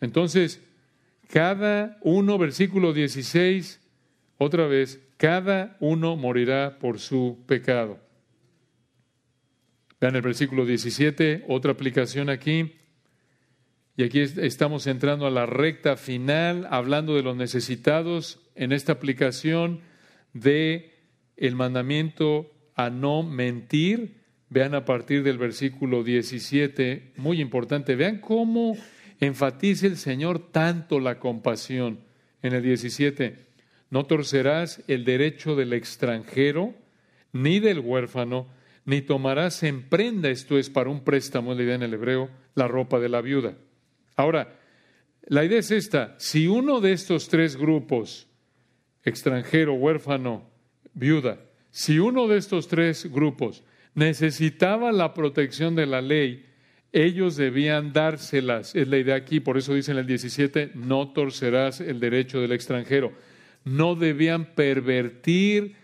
Entonces, cada uno, versículo 16, otra vez, cada uno morirá por su pecado. Vean el versículo 17, otra aplicación aquí. Y aquí estamos entrando a la recta final, hablando de los necesitados en esta aplicación de el mandamiento a no mentir. Vean a partir del versículo 17, muy importante. Vean cómo enfatiza el Señor tanto la compasión. En el 17, no torcerás el derecho del extranjero, ni del huérfano, ni tomarás en prenda, esto es para un préstamo, la idea en el hebreo, la ropa de la viuda. Ahora, la idea es esta, si uno de estos tres grupos, extranjero, huérfano, viuda, si uno de estos tres grupos necesitaba la protección de la ley, ellos debían dárselas. Es la idea aquí, por eso dice en el 17, no torcerás el derecho del extranjero no debían pervertir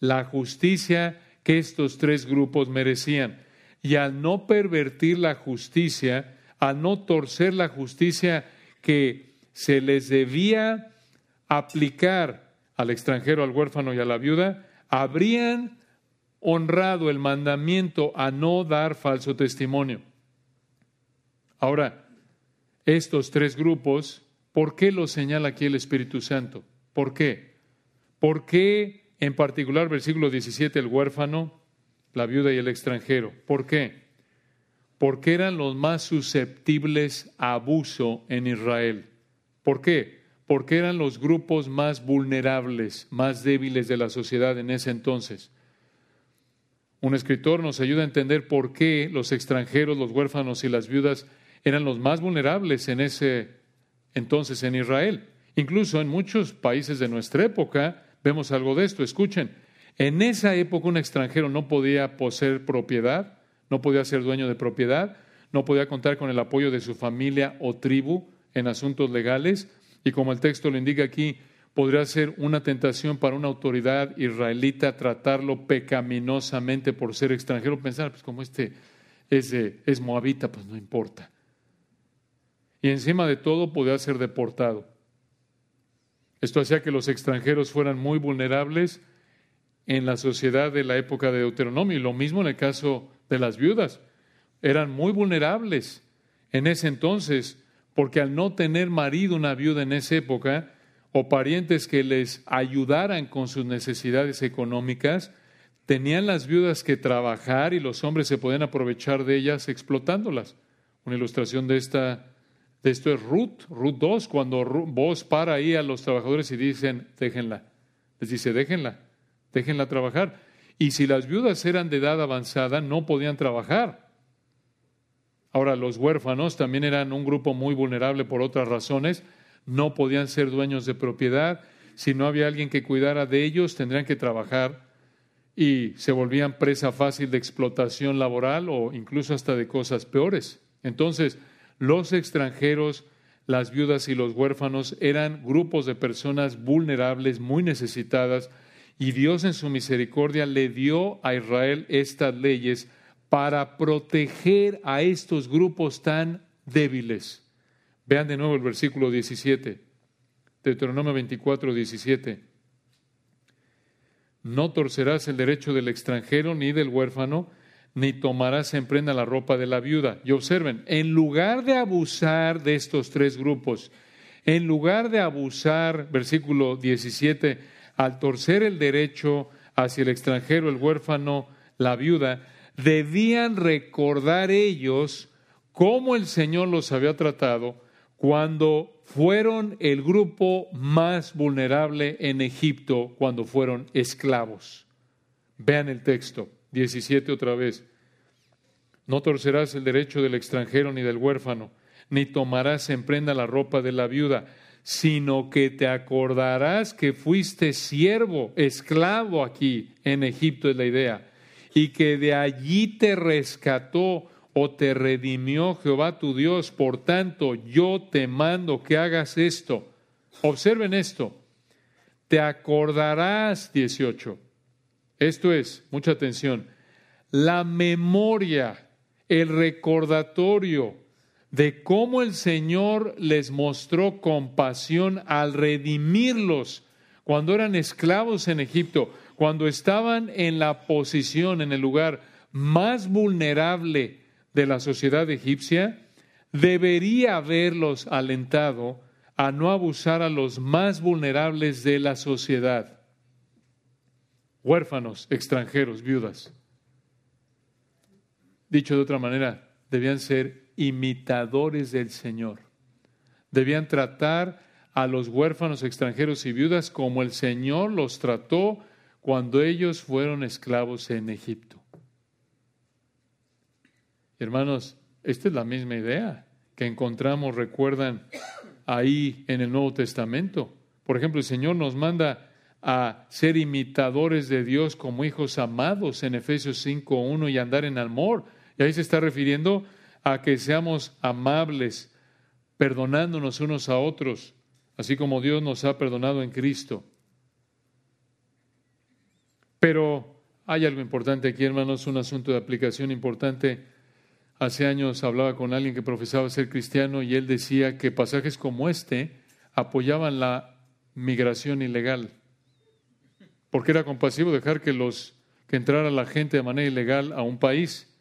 la justicia que estos tres grupos merecían. Y al no pervertir la justicia, al no torcer la justicia que se les debía aplicar al extranjero, al huérfano y a la viuda, habrían honrado el mandamiento a no dar falso testimonio. Ahora, estos tres grupos, ¿por qué los señala aquí el Espíritu Santo? ¿Por qué? ¿Por qué en particular versículo 17 el huérfano, la viuda y el extranjero? ¿Por qué? Porque eran los más susceptibles a abuso en Israel. ¿Por qué? Porque eran los grupos más vulnerables, más débiles de la sociedad en ese entonces. Un escritor nos ayuda a entender por qué los extranjeros, los huérfanos y las viudas eran los más vulnerables en ese entonces en Israel. Incluso en muchos países de nuestra época vemos algo de esto. Escuchen, en esa época un extranjero no podía poseer propiedad, no podía ser dueño de propiedad, no podía contar con el apoyo de su familia o tribu en asuntos legales y como el texto lo indica aquí, podría ser una tentación para una autoridad israelita tratarlo pecaminosamente por ser extranjero, pensar, pues como este es, moabita, pues no importa. Y encima de todo podía ser deportado. Esto hacía que los extranjeros fueran muy vulnerables en la sociedad de la época de Deuteronomio. Y lo mismo en el caso de las viudas. Eran muy vulnerables en ese entonces, porque al no tener marido una viuda en esa época, o parientes que les ayudaran con sus necesidades económicas, tenían las viudas que trabajar y los hombres se podían aprovechar de ellas explotándolas. Una ilustración de esta esto es Ruth, Ruth 2, cuando vos para ahí a los trabajadores y dicen, déjenla. Les dice, déjenla, déjenla trabajar. Y si las viudas eran de edad avanzada, no podían trabajar. Ahora, los huérfanos también eran un grupo muy vulnerable por otras razones. No podían ser dueños de propiedad. Si no había alguien que cuidara de ellos, tendrían que trabajar y se volvían presa fácil de explotación laboral o incluso hasta de cosas peores. Entonces, los extranjeros, las viudas y los huérfanos eran grupos de personas vulnerables, muy necesitadas, y Dios en su misericordia le dio a Israel estas leyes para proteger a estos grupos tan débiles. Vean de nuevo el versículo 17, Deuteronomio 24, 17. No torcerás el derecho del extranjero ni del huérfano, ni tomarás en prenda la ropa de la viuda. Y observen, en lugar de abusar de estos tres grupos, en lugar de abusar, versículo 17, al torcer el derecho hacia el extranjero, el huérfano, la viuda, debían recordar ellos cómo el Señor los había tratado cuando fueron el grupo más vulnerable en Egipto, cuando fueron esclavos. Vean el texto. 17 otra vez. No torcerás el derecho del extranjero ni del huérfano, ni tomarás en prenda la ropa de la viuda. sino que te acordarás que fuiste siervo, esclavo aquí en Egipto es la idea, y que de allí te rescató o te redimió Jehová tu Dios. Por tanto, yo te mando que hagas esto. Observen esto. Te acordarás, 18. Esto es, mucha atención, la memoria, el recordatorio de cómo el Señor les mostró compasión al redimirlos cuando eran esclavos en Egipto, cuando estaban en la posición, en el lugar más vulnerable de la sociedad egipcia, debería haberlos alentado a no abusar a los más vulnerables de la sociedad, huérfanos, extranjeros, viudas. Dicho de otra manera, debían ser imitadores del Señor. Debían tratar a los huérfanos extranjeros y viudas como el Señor los trató cuando ellos fueron esclavos en Egipto. Hermanos, esta es la misma idea que encontramos, recuerdan, ahí en el Nuevo Testamento. Por ejemplo, el Señor nos manda a ser imitadores de Dios como hijos amados en Efesios 5.1 y andar en amor. Y ahí se está refiriendo a que seamos amables, perdonándonos unos a otros, así como Dios nos ha perdonado en Cristo. Pero hay algo importante aquí, hermanos, un asunto de aplicación importante. Hace años hablaba con alguien que profesaba ser cristiano y él decía que pasajes como este apoyaban la migración ilegal, porque era compasivo dejar que los que entrara la gente de manera ilegal a un país.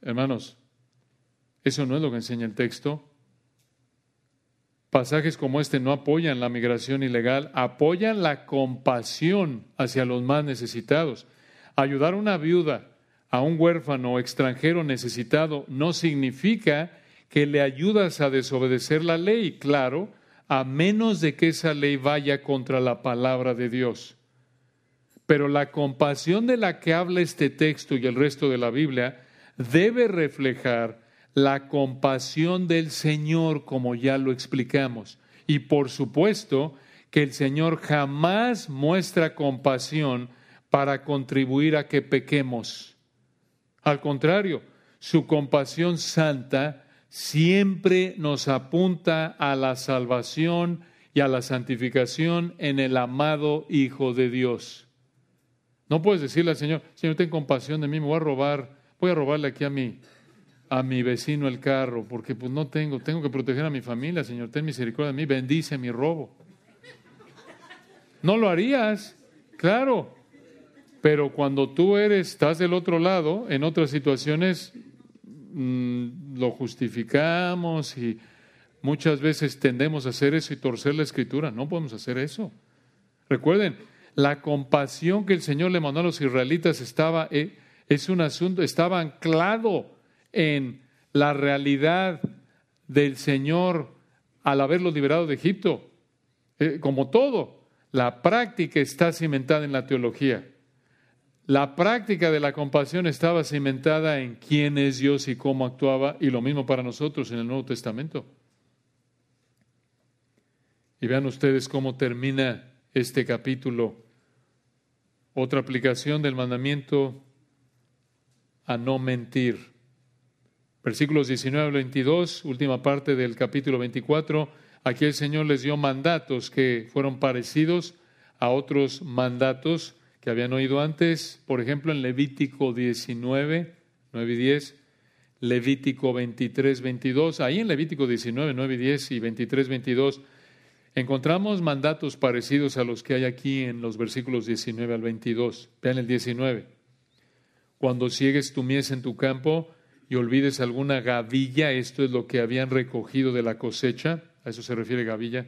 Hermanos, eso no es lo que enseña el texto. Pasajes como este no apoyan la migración ilegal, apoyan la compasión hacia los más necesitados. Ayudar a una viuda, a un huérfano extranjero necesitado no significa que le ayudas a desobedecer la ley, claro, a menos de que esa ley vaya contra la palabra de Dios. Pero la compasión de la que habla este texto y el resto de la Biblia debe reflejar la compasión del Señor, como ya lo explicamos. Y por supuesto que el Señor jamás muestra compasión para contribuir a que pequemos. Al contrario, su compasión santa siempre nos apunta a la salvación y a la santificación en el amado Hijo de Dios. No puedes decirle al Señor, Señor, ten compasión de mí, me voy a robar, voy a robarle aquí a mí a mi vecino el carro, porque pues no tengo, tengo que proteger a mi familia, Señor, ten misericordia de mí, bendice mi robo. No lo harías, claro, pero cuando tú eres, estás del otro lado, en otras situaciones mm, lo justificamos y muchas veces tendemos a hacer eso y torcer la escritura, no podemos hacer eso. Recuerden, la compasión que el Señor le mandó a los israelitas estaba, eh, es un asunto, estaba anclado en la realidad del Señor al haberlo liberado de Egipto. Eh, como todo, la práctica está cimentada en la teología. La práctica de la compasión estaba cimentada en quién es Dios y cómo actuaba, y lo mismo para nosotros en el Nuevo Testamento. Y vean ustedes cómo termina este capítulo. Otra aplicación del mandamiento a no mentir. Versículos 19 al 22, última parte del capítulo 24. Aquí el Señor les dio mandatos que fueron parecidos a otros mandatos que habían oído antes. Por ejemplo, en Levítico 19, 9 y 10. Levítico 23, 22. Ahí en Levítico 19, 9 y 10 y 23, 22 encontramos mandatos parecidos a los que hay aquí en los versículos 19 al 22. Vean el 19. Cuando ciegues tu mies en tu campo, y olvides alguna gavilla, esto es lo que habían recogido de la cosecha, a eso se refiere gavilla,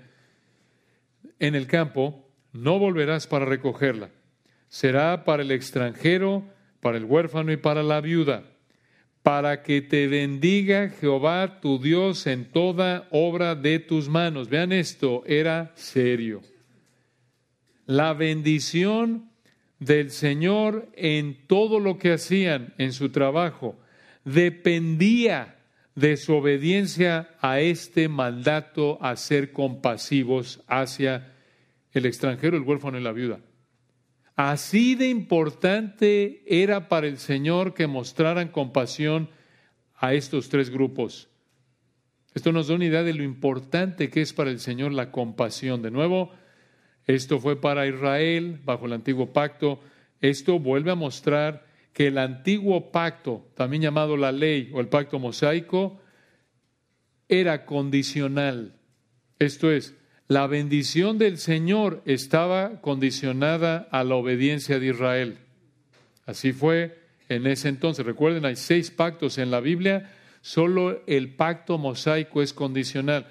en el campo, no volverás para recogerla. Será para el extranjero, para el huérfano y para la viuda, para que te bendiga Jehová tu Dios en toda obra de tus manos. Vean esto, era serio. La bendición del Señor en todo lo que hacían en su trabajo dependía desobediencia a este mandato a ser compasivos hacia el extranjero, el huérfano y la viuda. Así de importante era para el Señor que mostraran compasión a estos tres grupos. Esto nos da una idea de lo importante que es para el Señor la compasión. De nuevo, esto fue para Israel bajo el antiguo pacto. Esto vuelve a mostrar que el antiguo pacto, también llamado la ley o el pacto mosaico, era condicional. Esto es, la bendición del Señor estaba condicionada a la obediencia de Israel. Así fue en ese entonces. Recuerden, hay seis pactos en la Biblia, solo el pacto mosaico es condicional.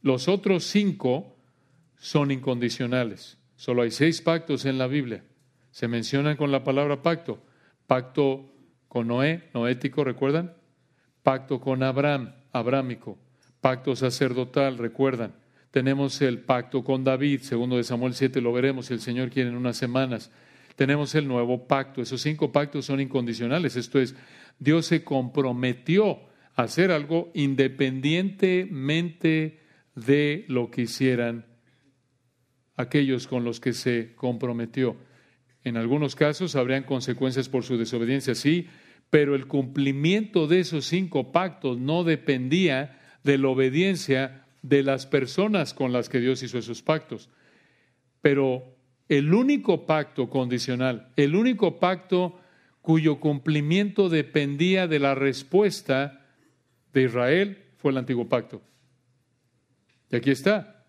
Los otros cinco son incondicionales. Solo hay seis pactos en la Biblia. Se mencionan con la palabra pacto pacto con Noé, noético, ¿recuerdan? Pacto con Abraham, abrámico, pacto sacerdotal, ¿recuerdan? Tenemos el pacto con David, segundo de Samuel 7, lo veremos si el Señor quiere en unas semanas. Tenemos el nuevo pacto, esos cinco pactos son incondicionales, esto es, Dios se comprometió a hacer algo independientemente de lo que hicieran aquellos con los que se comprometió. En algunos casos habrían consecuencias por su desobediencia, sí, pero el cumplimiento de esos cinco pactos no dependía de la obediencia de las personas con las que Dios hizo esos pactos. Pero el único pacto condicional, el único pacto cuyo cumplimiento dependía de la respuesta de Israel fue el antiguo pacto. Y aquí está,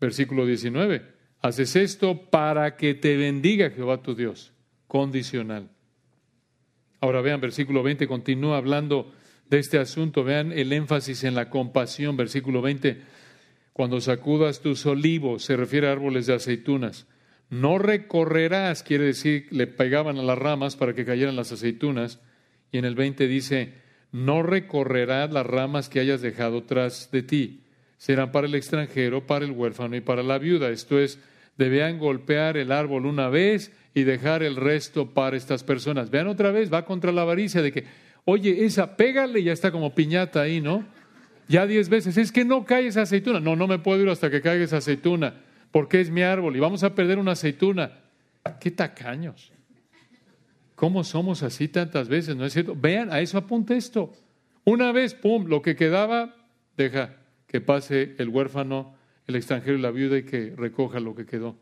versículo 19. Haces esto para que te bendiga Jehová tu Dios. Condicional. Ahora vean, versículo 20 continúa hablando de este asunto. Vean el énfasis en la compasión. Versículo 20. Cuando sacudas tus olivos, se refiere a árboles de aceitunas. No recorrerás, quiere decir, le pegaban a las ramas para que cayeran las aceitunas. Y en el 20 dice, no recorrerás las ramas que hayas dejado tras de ti. Serán para el extranjero, para el huérfano y para la viuda. Esto es, debían golpear el árbol una vez y dejar el resto para estas personas. Vean otra vez, va contra la avaricia de que, oye, esa, pégale, ya está como piñata ahí, ¿no? Ya diez veces, es que no cae esa aceituna. No, no me puedo ir hasta que caiga esa aceituna, porque es mi árbol y vamos a perder una aceituna. Qué tacaños. ¿Cómo somos así tantas veces? ¿No es cierto? Vean, a eso apunta esto. Una vez, pum, lo que quedaba, deja que pase el huérfano el extranjero y la viuda y que recoja lo que quedó.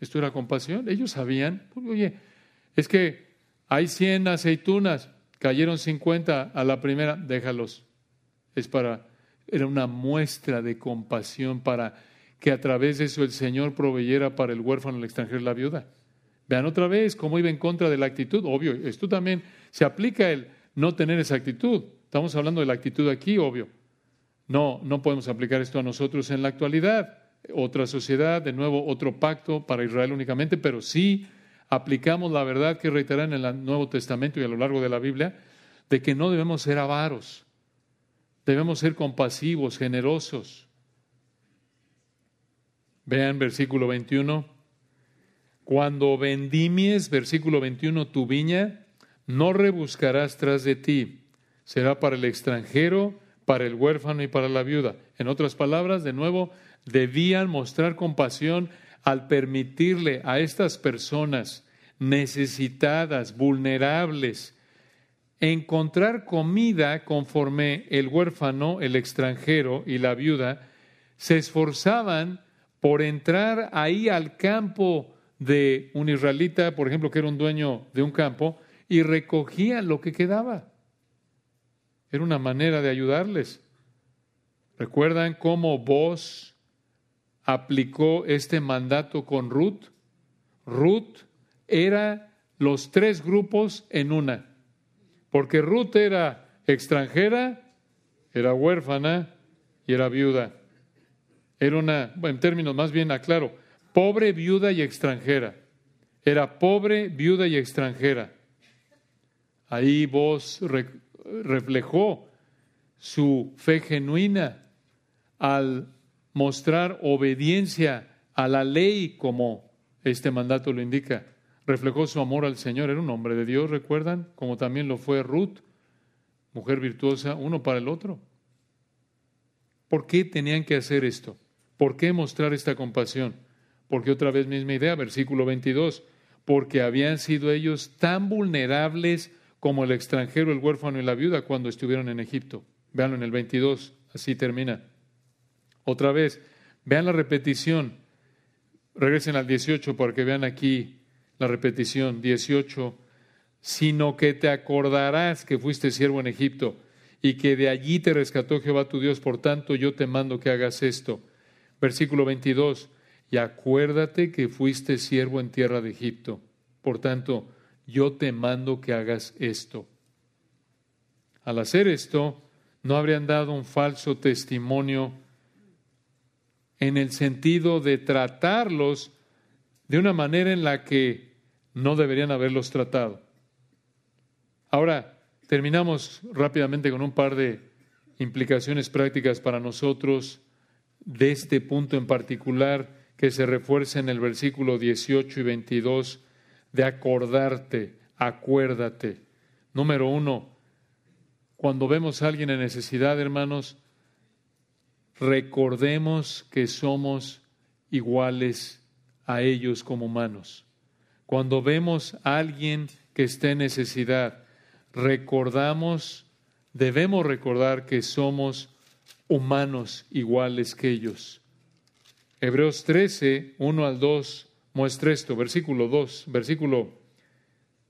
Esto era compasión. Ellos sabían, oye, es que hay 100 aceitunas, cayeron 50 a la primera, déjalos. Es para, era una muestra de compasión para que a través de eso el Señor proveyera para el huérfano, el extranjero la viuda. Vean otra vez cómo iba en contra de la actitud. Obvio, esto también se aplica el no tener esa actitud. Estamos hablando de la actitud aquí, obvio. No, no podemos aplicar esto a nosotros en la actualidad. Otra sociedad, de nuevo, otro pacto para Israel únicamente, pero sí aplicamos la verdad que reiteran en el Nuevo Testamento y a lo largo de la Biblia, de que no debemos ser avaros, debemos ser compasivos, generosos. Vean versículo 21. Cuando vendimies, versículo 21, tu viña, no rebuscarás tras de ti, será para el extranjero para el huérfano y para la viuda. En otras palabras, de nuevo, debían mostrar compasión al permitirle a estas personas necesitadas, vulnerables, encontrar comida conforme el huérfano, el extranjero y la viuda se esforzaban por entrar ahí al campo de un israelita, por ejemplo, que era un dueño de un campo, y recogían lo que quedaba. Era una manera de ayudarles. ¿Recuerdan cómo vos aplicó este mandato con Ruth? Ruth era los tres grupos en una, porque Ruth era extranjera, era huérfana y era viuda. Era una, en términos más bien aclaro, pobre, viuda y extranjera. Era pobre, viuda y extranjera. Ahí vos reflejó su fe genuina al mostrar obediencia a la ley como este mandato lo indica. Reflejó su amor al Señor. Era un hombre de Dios, recuerdan, como también lo fue Ruth. mujer virtuosa, uno para el otro. ¿Por qué tenían que hacer esto? ¿Por qué mostrar esta compasión? Porque otra vez misma idea, versículo 22, porque habían sido ellos tan vulnerables como el extranjero, el huérfano y la viuda cuando estuvieron en Egipto. Veanlo en el 22, así termina. Otra vez, vean la repetición. Regresen al 18 para que vean aquí la repetición. 18, sino que te acordarás que fuiste siervo en Egipto y que de allí te rescató Jehová tu Dios, por tanto yo te mando que hagas esto. Versículo 22, y acuérdate que fuiste siervo en tierra de Egipto, por tanto yo te mando que hagas esto. Al hacer esto, no habrían dado un falso testimonio en el sentido de tratarlos de una manera en la que no deberían haberlos tratado. Ahora, terminamos rápidamente con un par de implicaciones prácticas para nosotros de este punto en particular que se refuerza en el versículo 18 y 22 de acordarte, acuérdate. Número uno, cuando vemos a alguien en necesidad, hermanos, recordemos que somos iguales a ellos como humanos. Cuando vemos a alguien que está en necesidad, recordamos, debemos recordar que somos humanos iguales que ellos. Hebreos 13, 1 al 2 muestra esto, versículo 2, versículo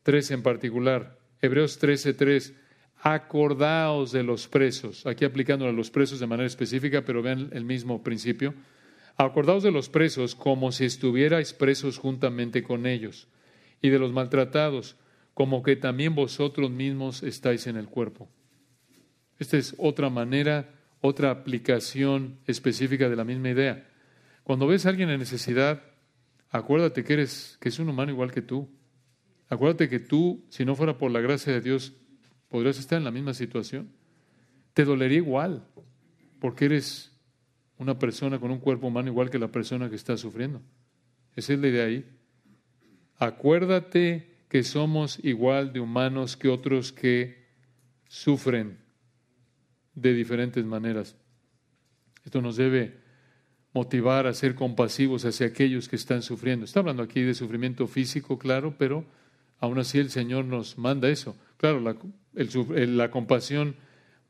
3 en particular. Hebreos 13, 3. Acordaos de los presos, aquí aplicándolo a los presos de manera específica, pero vean el mismo principio. Acordaos de los presos como si estuvierais presos juntamente con ellos, y de los maltratados, como que también vosotros mismos estáis en el cuerpo. Esta es otra manera, otra aplicación específica de la misma idea. Cuando ves a alguien en necesidad, acuérdate que eres que es un humano igual que tú. Acuérdate que tú, si no fuera por la gracia de Dios, podrías estar en la misma situación. Te dolería igual, porque eres una persona con un cuerpo humano igual que la persona que está sufriendo. Esa es la idea ahí. Acuérdate que somos igual de humanos que otros que sufren de diferentes maneras. Esto nos debe motivar a ser compasivos hacia aquellos que están sufriendo. Está hablando aquí de sufrimiento físico, claro, pero aún así el Señor nos manda eso. Claro, la, compasión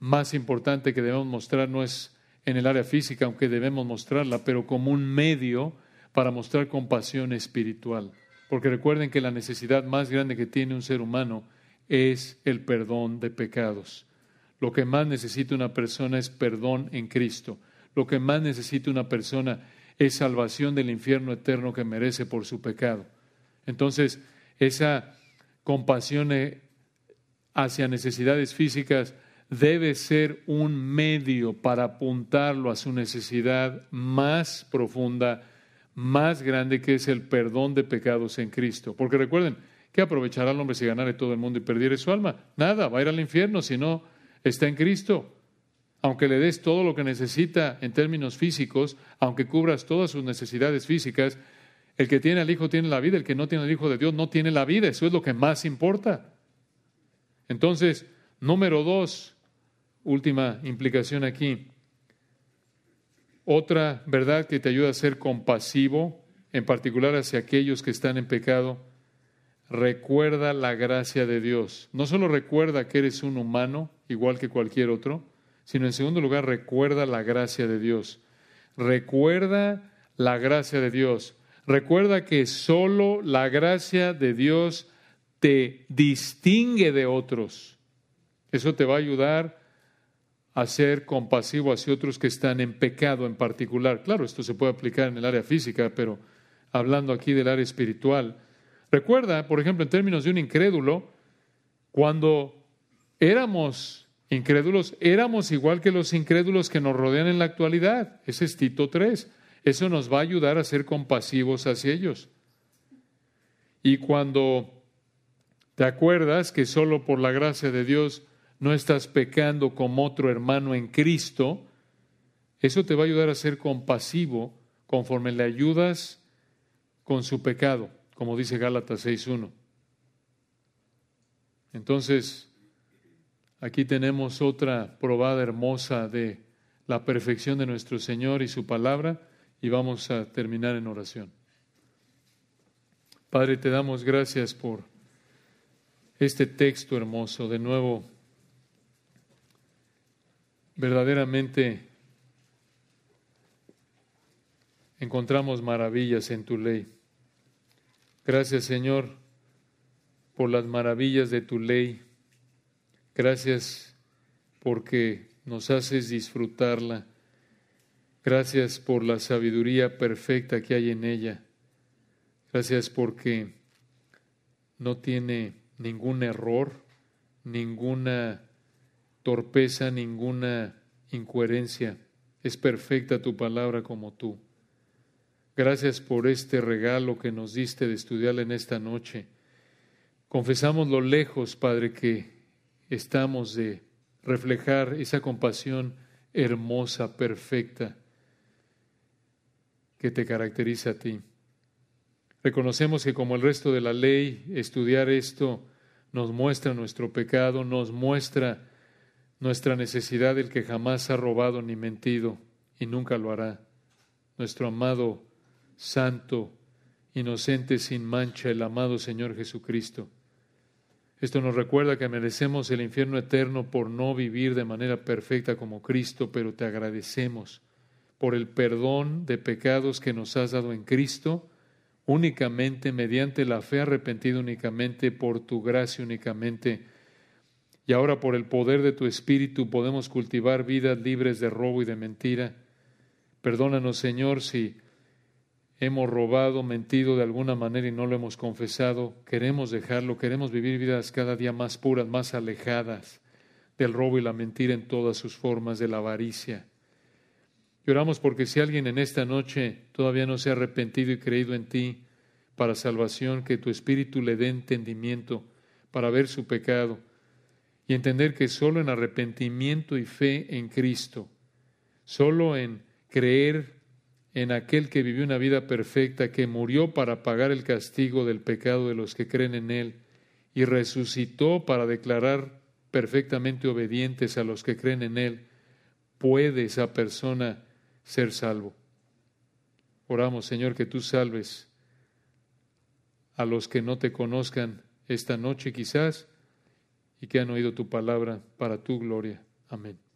más importante que debemos mostrar no es en el área física, aunque debemos mostrarla, pero como un medio para mostrar compasión espiritual. Porque recuerden que la necesidad más grande que tiene un ser humano es el perdón de pecados. Lo que más necesita una persona es perdón en Cristo. Lo que más necesita una persona es salvación del infierno eterno que merece por su pecado. Entonces, esa compasión eh, hacia necesidades físicas debe ser un medio para apuntarlo a su necesidad más profunda más grande que es el perdón de pecados en Cristo. Porque recuerden, ¿qué aprovechará el hombre si ganare todo el mundo y perdiere su alma? Nada, va a ir al infierno si no está en Cristo. Aunque le des todo lo que necesita en términos físicos, aunque cubras todas sus necesidades físicas, el que tiene al Hijo tiene la vida, el que no tiene al Hijo de Dios no tiene la vida. Eso es lo que más importa. Entonces, número dos, última implicación aquí. Otra verdad que te ayuda a ser compasivo, en particular hacia aquellos que están en pecado, recuerda la gracia de Dios. No solo recuerda que eres un humano, igual que cualquier otro, sino en segundo lugar recuerda la gracia de Dios. Recuerda la gracia de Dios. Recuerda que solo la gracia de Dios te distingue de otros. Eso te va a ayudar a ser compasivo hacia otros que están en pecado en particular. Claro, esto se puede aplicar en el área física, pero hablando aquí del área espiritual. Recuerda, por ejemplo, en términos de un incrédulo, cuando éramos incrédulos, éramos igual que los incrédulos que nos rodean en la actualidad. Ese es Tito 3. Eso nos va a ayudar a ser compasivos hacia ellos. Y cuando te acuerdas que solo por la gracia de Dios no estás pecando como otro hermano en Cristo, eso te va a ayudar a ser compasivo conforme le ayudas con su pecado, como dice Gálatas 6.1. Entonces, Aquí tenemos otra probada hermosa de la perfección de nuestro Señor y su palabra y vamos a terminar en oración. Padre, te damos gracias por este texto hermoso. De nuevo, verdaderamente encontramos maravillas en tu ley. Gracias, Señor, por las maravillas de tu ley. Gracias porque nos haces disfrutarla. Gracias por la sabiduría perfecta que hay en ella. Gracias porque no tiene ningún error, ninguna torpeza, ninguna incoherencia. Es perfecta tu palabra como tú. Gracias por este regalo que nos diste de estudiarla en esta noche. Confesamos lo lejos, Padre, que estamos de reflejar esa compasión hermosa, perfecta, que te caracteriza a ti. Reconocemos que como el resto de la ley, estudiar esto nos muestra nuestro pecado, nos muestra nuestra necesidad del que jamás ha robado ni mentido y nunca lo hará. Nuestro amado, santo, inocente, sin mancha, el amado Señor Jesucristo. Esto nos recuerda que merecemos el infierno eterno por no vivir de manera perfecta como Cristo, pero te agradecemos por el perdón de pecados que nos has dado en Cristo únicamente mediante la fe arrepentida únicamente por tu gracia únicamente. Y ahora por el poder de tu Espíritu podemos cultivar vidas libres de robo y de mentira. Perdónanos, Señor, si hemos robado, mentido de alguna manera y no lo hemos confesado. Queremos dejarlo, queremos vivir vidas cada día más puras, más alejadas del robo y la mentira en todas sus formas, de la avaricia. Lloramos porque si alguien en esta noche todavía no se ha arrepentido y creído en ti para salvación, que tu Espíritu le dé entendimiento para ver su pecado y entender que solo en arrepentimiento y fe en Cristo, solo en creer en aquel que vivió una vida perfecta, que murió para pagar el castigo del pecado de los que creen en Él y resucitó para declarar perfectamente obedientes a los que creen en Él, puede esa persona ser salvo. Oramos, Señor, que tú salves a los que no te conozcan esta noche quizás y que han oído tu palabra para tu gloria. Amén.